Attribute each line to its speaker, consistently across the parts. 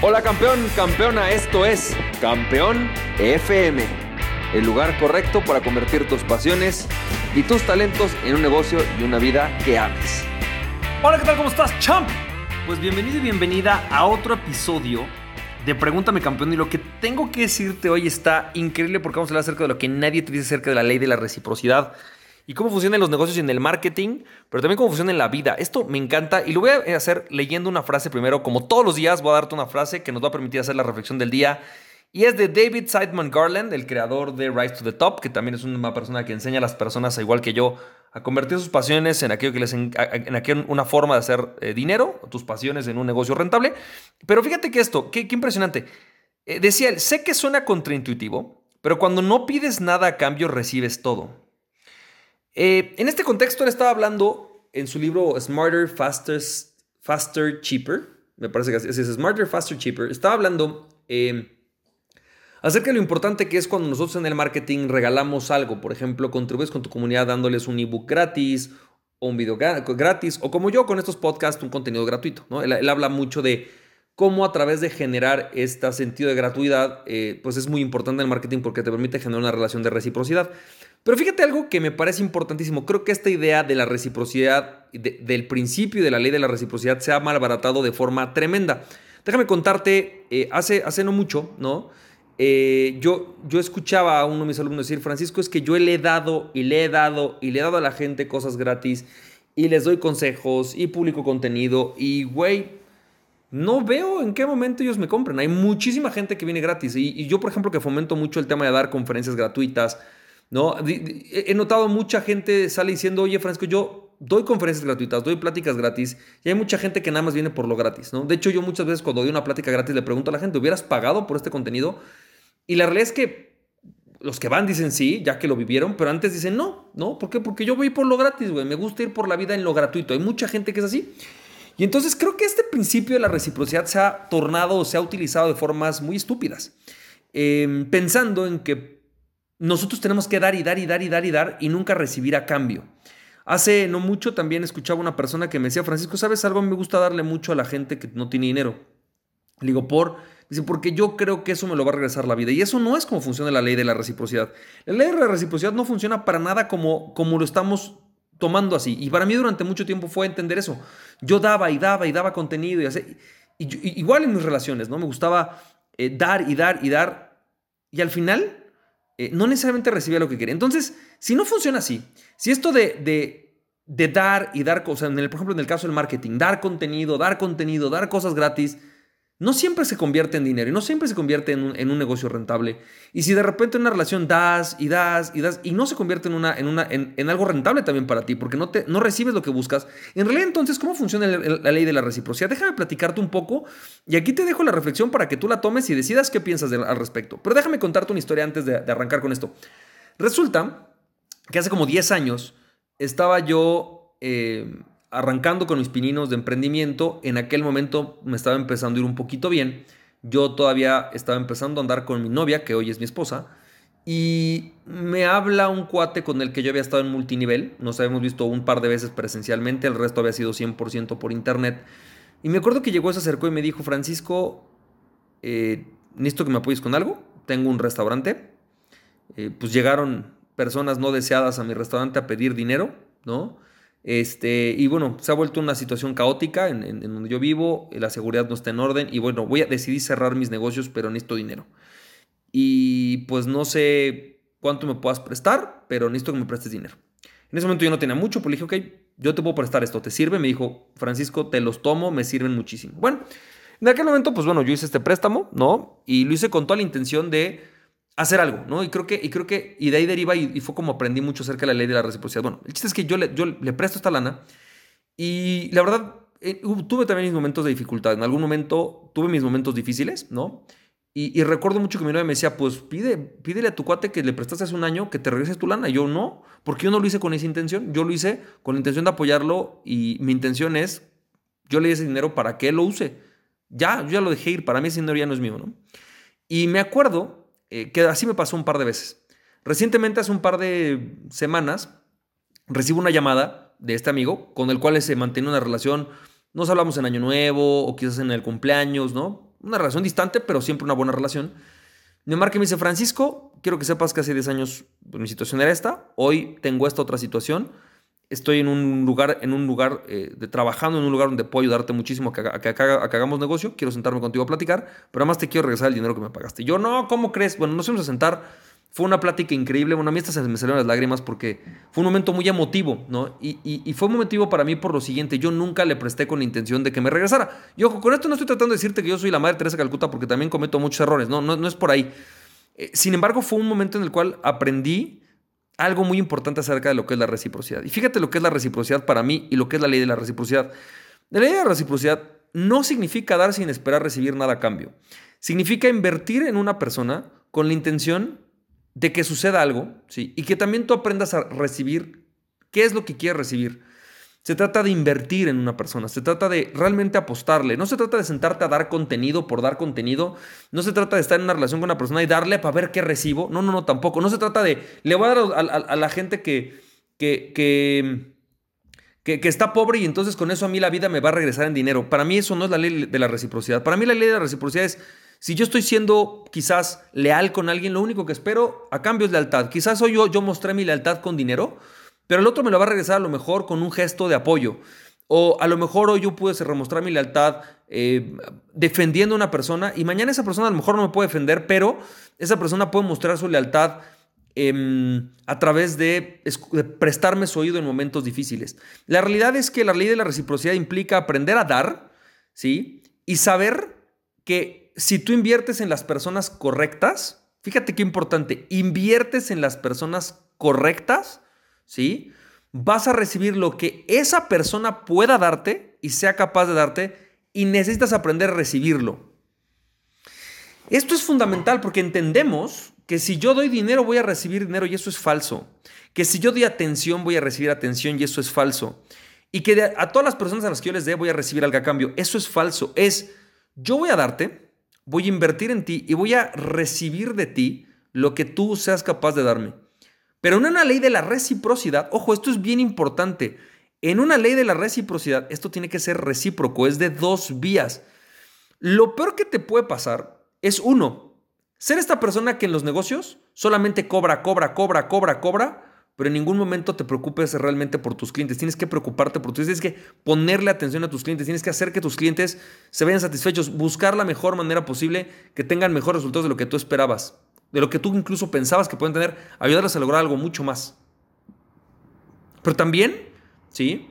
Speaker 1: Hola campeón, campeona, esto es Campeón FM, el lugar correcto para convertir tus pasiones y tus talentos en un negocio y una vida que ames.
Speaker 2: Hola, ¿qué tal? ¿Cómo estás, champ? Pues bienvenido y bienvenida a otro episodio de Pregúntame Campeón. Y lo que tengo que decirte hoy está increíble porque vamos a hablar acerca de lo que nadie te dice acerca de la ley de la reciprocidad y cómo funcionan los negocios y en el marketing, pero también cómo funciona en la vida. Esto me encanta y lo voy a hacer leyendo una frase primero. Como todos los días, voy a darte una frase que nos va a permitir hacer la reflexión del día. Y es de David Seidman Garland, el creador de Rise to the Top, que también es una persona que enseña a las personas, igual que yo, a convertir sus pasiones en aquello que les en, aquello, una forma de hacer eh, dinero, tus pasiones en un negocio rentable. Pero fíjate que esto, qué, qué impresionante. Eh, decía él, sé que suena contraintuitivo, pero cuando no pides nada a cambio recibes todo. Eh, en este contexto, él estaba hablando en su libro Smarter, Faster, Faster Cheaper. Me parece que así es, Smarter, Faster, Cheaper. Estaba hablando eh, acerca de lo importante que es cuando nosotros en el marketing regalamos algo. Por ejemplo, contribuyes con tu comunidad dándoles un ebook gratis o un video gratis, o como yo con estos podcasts, un contenido gratuito. Él, habla mucho de cómo a través de generar este sentido de gratuidad, eh, pues es muy importante en el marketing porque te permite generar una relación de reciprocidad. Pero fíjate algo que me parece importantísimo. Creo que esta idea de la reciprocidad, del principio de la ley de la reciprocidad, se ha malbaratado de forma tremenda. Déjame contarte, eh, hace, hace no mucho, ¿no? Eh, yo, yo escuchaba a uno de mis alumnos decir, Francisco, es que yo le he dado y le he dado y le he dado a la gente cosas gratis y les doy consejos y publico contenido y, güey, no veo en qué momento ellos me compren. Hay muchísima gente que viene gratis y yo, por ejemplo, que fomento mucho el tema de dar conferencias gratuitas, ¿no? He notado mucha gente sale diciendo, oye, Francisco, yo doy conferencias gratuitas, doy pláticas gratis, y hay mucha gente que nada más viene por lo gratis, ¿no? De hecho, yo muchas veces cuando doy una plática gratis le pregunto a la gente, ¿hubieras pagado por este contenido? Y la realidad es que los que van dicen sí, ya que lo vivieron, pero antes dicen no, ¿no? ¿Por qué? Porque yo voy por lo gratis, güey, me gusta ir por la vida en lo gratuito. Hay mucha gente que es así. Y entonces creo que este principio de la reciprocidad se ha tornado o se ha utilizado de formas muy estúpidas, em, pensando en que nosotros tenemos que dar y dar y dar y dar y dar y nunca recibir a cambio. Hace no mucho también escuchaba una persona que me decía, Francisco, ¿sabes algo? Me gusta darle mucho a la gente que no tiene dinero. Le digo, por, dice, porque yo creo que eso me lo va a regresar la vida. Y eso no es como funciona la ley de la reciprocidad. La ley de la reciprocidad no funciona para nada como, como lo estamos tomando así. Y para mí durante mucho tiempo fue entender eso. Yo daba y daba y daba contenido y así. Igual en mis relaciones, ¿no? Me gustaba eh, dar y dar y dar. Y al final eh, no necesariamente recibía lo que quería. Entonces, si no funciona así, si esto de, de, dar y dar cosas, en el, por ejemplo, en el caso del marketing, dar contenido, dar contenido, dar cosas gratis, no siempre se convierte en dinero y no siempre se convierte en un, negocio rentable. Y si de repente en una relación das y das y das y no se convierte en, una, en, algo rentable también para ti, porque no, te, no recibes lo que buscas, en realidad entonces, ¿cómo funciona la ley de la reciprocidad? Déjame platicarte un poco y aquí te dejo la reflexión para que tú la tomes y decidas qué piensas al respecto. Pero déjame contarte una historia antes de, arrancar con esto. Resulta que hace como 10 años estaba yo... Eh, arrancando con mis pininos de emprendimiento, en aquel momento me estaba empezando a ir un poquito bien. Yo todavía estaba empezando a andar con mi novia, que hoy es mi esposa, y me habla un cuate con el que yo había estado en multinivel. Nos habíamos visto un par de veces presencialmente, el resto había sido 100% por internet. Y me acuerdo que llegó, se acercó y me dijo, Francisco, eh, necesito que me apoyes con algo. Tengo un restaurante. Eh, pues llegaron personas no deseadas a mi restaurante a pedir dinero, ¿no? Este, y bueno, se ha vuelto una situación caótica en, donde yo vivo, la seguridad no está en orden y bueno, voy a decidir cerrar mis negocios, pero necesito dinero. Y pues no sé cuánto me puedas prestar, pero necesito que me prestes dinero. En ese momento yo no tenía mucho, pero le dije, ok, yo te puedo prestar esto, ¿te sirve? Me dijo, Francisco, te los tomo, me sirven muchísimo. Bueno, en aquel momento, pues bueno, yo hice este préstamo, ¿no? Y lo hice con toda la intención de hacer algo, ¿no? Y creo que, y creo que, y de ahí deriva, y, fue como aprendí mucho acerca de la ley de la reciprocidad. Bueno, el chiste es que yo le, yo le presto esta lana y la verdad, eh, tuve también mis momentos de dificultad. En algún momento tuve mis momentos difíciles, ¿no? Y, recuerdo mucho que mi novia me decía, pues pide, pídele a tu cuate que le prestaste hace un año que te regreses tu lana. yo no, porque yo no lo hice con esa intención. Yo lo hice con la intención de apoyarlo y mi intención es, yo le di ese dinero para que él lo use. Ya, yo ya lo dejé ir. Para mí ese dinero ya no es mío, ¿no? Y me acuerdo eh, que así me pasó un par de veces. Recientemente, hace un par de semanas, recibo una llamada de este amigo con el cual se mantiene una relación. Nos hablamos en Año Nuevo o quizás en el cumpleaños, ¿no? Una relación distante, pero siempre una buena relación. Me marca y me dice, Francisco, quiero que sepas que hace 10 años mi situación era esta, hoy tengo esta otra situación, estoy en un lugar, en un lugar eh, de trabajando, en un lugar donde puedo ayudarte muchísimo a que, a, que, hagamos negocio, quiero sentarme contigo a platicar, pero además te quiero regresar el dinero que me pagaste. Yo, no, ¿cómo crees? Bueno, nos fuimos a sentar, fue una plática increíble, bueno, a mí hasta se me salieron las lágrimas porque fue un momento muy emotivo, ¿no? Y, y, fue un emotivo para mí por lo siguiente, yo nunca le presté con la intención de que me regresara. Y ojo, con esto no estoy tratando de decirte que yo soy la madre Teresa Calcuta porque también cometo muchos errores, no, no, no es por ahí. Eh, sin embargo, fue un momento en el cual aprendí algo muy importante acerca de lo que es la reciprocidad. Y fíjate lo que es la reciprocidad para mí y lo que es la ley de la reciprocidad. La ley de la reciprocidad no significa dar sin esperar recibir nada a cambio. Significa invertir en una persona con la intención de que suceda algo, ¿sí? Y que también tú aprendas a recibir qué es lo que quieres recibir. Se trata de invertir en una persona, se trata de realmente apostarle, no se trata de sentarte a dar contenido por dar contenido, no se trata de estar en una relación con una persona y darle para ver qué recibo, no, no, no, tampoco, no se trata de, le voy a dar a, la gente que, que, que, que, está pobre y entonces con eso a mí la vida me va a regresar en dinero. Para mí eso no es la ley de la reciprocidad, para mí la ley de la reciprocidad es... Si yo estoy siendo quizás leal con alguien, lo único que espero a cambio es lealtad. Quizás hoy yo, yo mostré mi lealtad con dinero, pero el otro me lo va a regresar a lo mejor con un gesto de apoyo. O a lo mejor hoy yo pude remostrar mi lealtad eh, defendiendo a una persona y mañana esa persona a lo mejor no me puede defender, pero esa persona puede mostrar su lealtad em, a través de, de, prestarme su oído en momentos difíciles. La realidad es que la ley de la reciprocidad implica aprender a dar, ¿sí? Y saber que si tú inviertes en las personas correctas, fíjate qué importante, inviertes en las personas correctas, ¿sí? Vas a recibir lo que esa persona pueda darte y sea capaz de darte y necesitas aprender a recibirlo. Esto es fundamental porque entendemos que si yo doy dinero voy a recibir dinero y eso es falso. Que si yo doy atención voy a recibir atención y eso es falso. Y que a todas las personas a las que yo les dé voy a recibir algo a cambio. Eso es falso. Es yo voy a darte, voy a invertir en ti y voy a recibir de ti lo que tú seas capaz de darme. Pero en una ley de la reciprocidad, ojo, esto es bien importante. En una ley de la reciprocidad, esto tiene que ser recíproco, es de dos vías. Lo peor que te puede pasar es uno, ser esta persona que en los negocios solamente cobra, cobra, cobra, cobra, cobra, pero en ningún momento te preocupes realmente por tus clientes. Tienes que preocuparte por tus clientes, tienes que ponerle atención a tus clientes, tienes que hacer que tus clientes se vean satisfechos, buscar la mejor manera posible que tengan mejores resultados de lo que tú esperabas de lo que tú incluso pensabas que pueden tener, ayudarles a lograr algo mucho más. Pero también, ¿sí?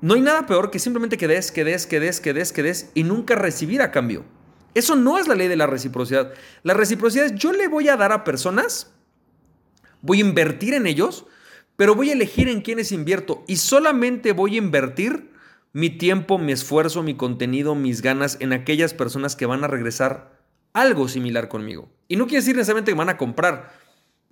Speaker 2: No hay nada peor que simplemente que des, que des, que des, que des, que des y nunca recibir a cambio. Eso no es la ley de la reciprocidad. La reciprocidad es yo le voy a dar a personas, voy a invertir en ellos, pero voy a elegir en quiénes invierto y solamente voy a invertir mi tiempo, mi esfuerzo, mi contenido, mis ganas en aquellas personas que van a regresar algo similar conmigo. Y no quiere decir necesariamente que van a comprar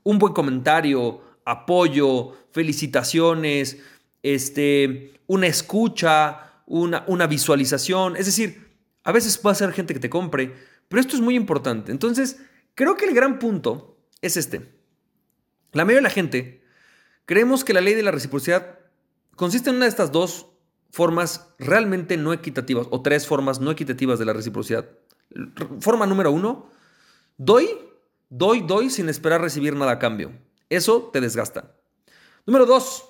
Speaker 2: un buen comentario, apoyo, felicitaciones, este, una escucha, una, una visualización. Es decir, a veces puede ser gente que te compre, pero esto es muy importante. Entonces, creo que el gran punto es este. La mayoría de la gente creemos que la ley de la reciprocidad consiste en una de estas dos formas realmente no equitativas o tres formas no equitativas de la reciprocidad. Forma número uno, doy, doy, doy sin esperar recibir nada a cambio. Eso te desgasta. Número dos,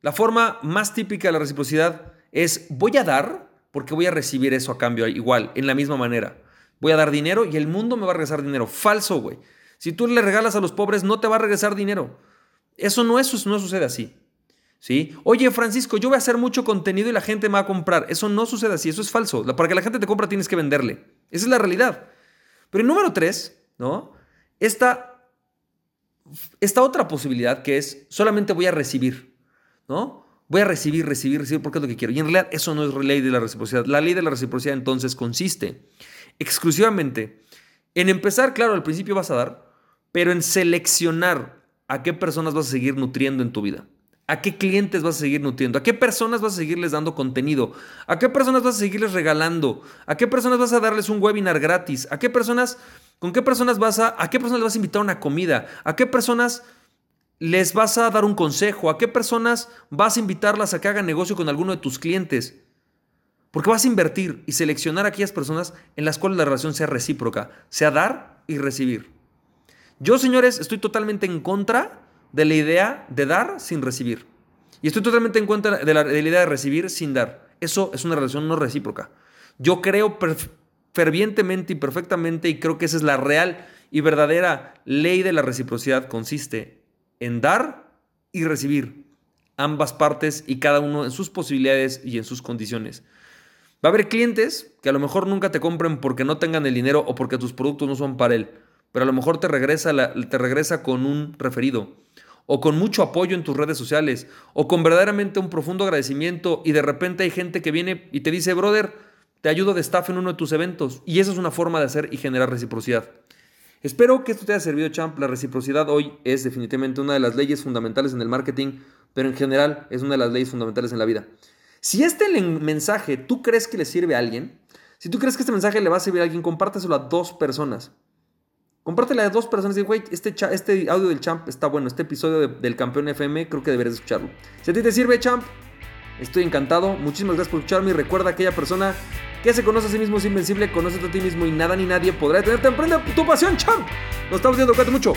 Speaker 2: la forma más típica de la reciprocidad es voy a dar porque voy a recibir eso a cambio igual, en la misma manera. Voy a dar dinero y el mundo me va a regresar dinero. Falso, güey. Si tú le regalas a los pobres, no te va a regresar dinero. Eso no, no sucede así. ¿Sí? Oye, Francisco, yo voy a hacer mucho contenido y la gente me va a comprar. Eso no sucede así, eso es falso. Para que la gente te compra tienes que venderle. Esa es la realidad. Pero el número tres, ¿no? Esta, esta otra posibilidad que es solamente voy a recibir, ¿no? Voy a recibir, recibir, recibir porque es lo que quiero. Y en realidad eso no es ley de la reciprocidad. La ley de la reciprocidad entonces consiste exclusivamente en empezar, claro, al principio vas a dar, pero en seleccionar a qué personas vas a seguir nutriendo en tu vida. ¿A qué clientes vas a seguir nutriendo? ¿A qué personas vas a seguirles dando contenido? ¿A qué personas vas a seguirles regalando? ¿A qué personas vas a darles un webinar gratis? ¿A qué personas, con qué personas vas a, a qué personas les vas a invitar a una comida? ¿A qué personas les vas a dar un consejo? ¿A qué personas vas a invitarlas a que hagan negocio con alguno de tus clientes? Porque vas a invertir y seleccionar a aquellas personas en las cuales la relación sea recíproca, sea dar y recibir. Yo, señores, estoy totalmente en contra de la idea de dar sin recibir. Y estoy totalmente en contra de la, de la idea de recibir sin dar. Eso es una relación no recíproca. Yo creo fervientemente y perfectamente, y creo que esa es la real y verdadera ley de la reciprocidad, consiste en dar y recibir ambas partes y cada uno en sus posibilidades y en sus condiciones. Va a haber clientes que a lo mejor nunca te compren porque no tengan el dinero o porque tus productos no son para él, pero a lo mejor te regresa, te regresa con un referido o con mucho apoyo en tus redes sociales o con verdaderamente un profundo agradecimiento y de repente hay gente que viene y te dice, brother, te ayudo de staff en uno de tus eventos y esa es una forma de hacer y generar reciprocidad. Espero que esto te haya servido, champ. La reciprocidad hoy es definitivamente una de las leyes fundamentales en el marketing, pero en general es una de las leyes fundamentales en la vida. Si este mensaje tú crees que le sirve a alguien, si tú crees que este mensaje le va a servir a alguien, compárteselo a dos personas. Compártelo a dos personas y dice, güey, este, este audio del champ está bueno, este episodio del campeón FM creo que deberías escucharlo. Si a ti te sirve, champ, estoy encantado. Muchísimas gracias por escucharme y recuerda a aquella persona que se conoce a sí mismo es invencible, conoce a ti mismo y nada ni nadie podrá detenerte. Emprende tu pasión, champ. Nos estamos viendo, cuídate mucho.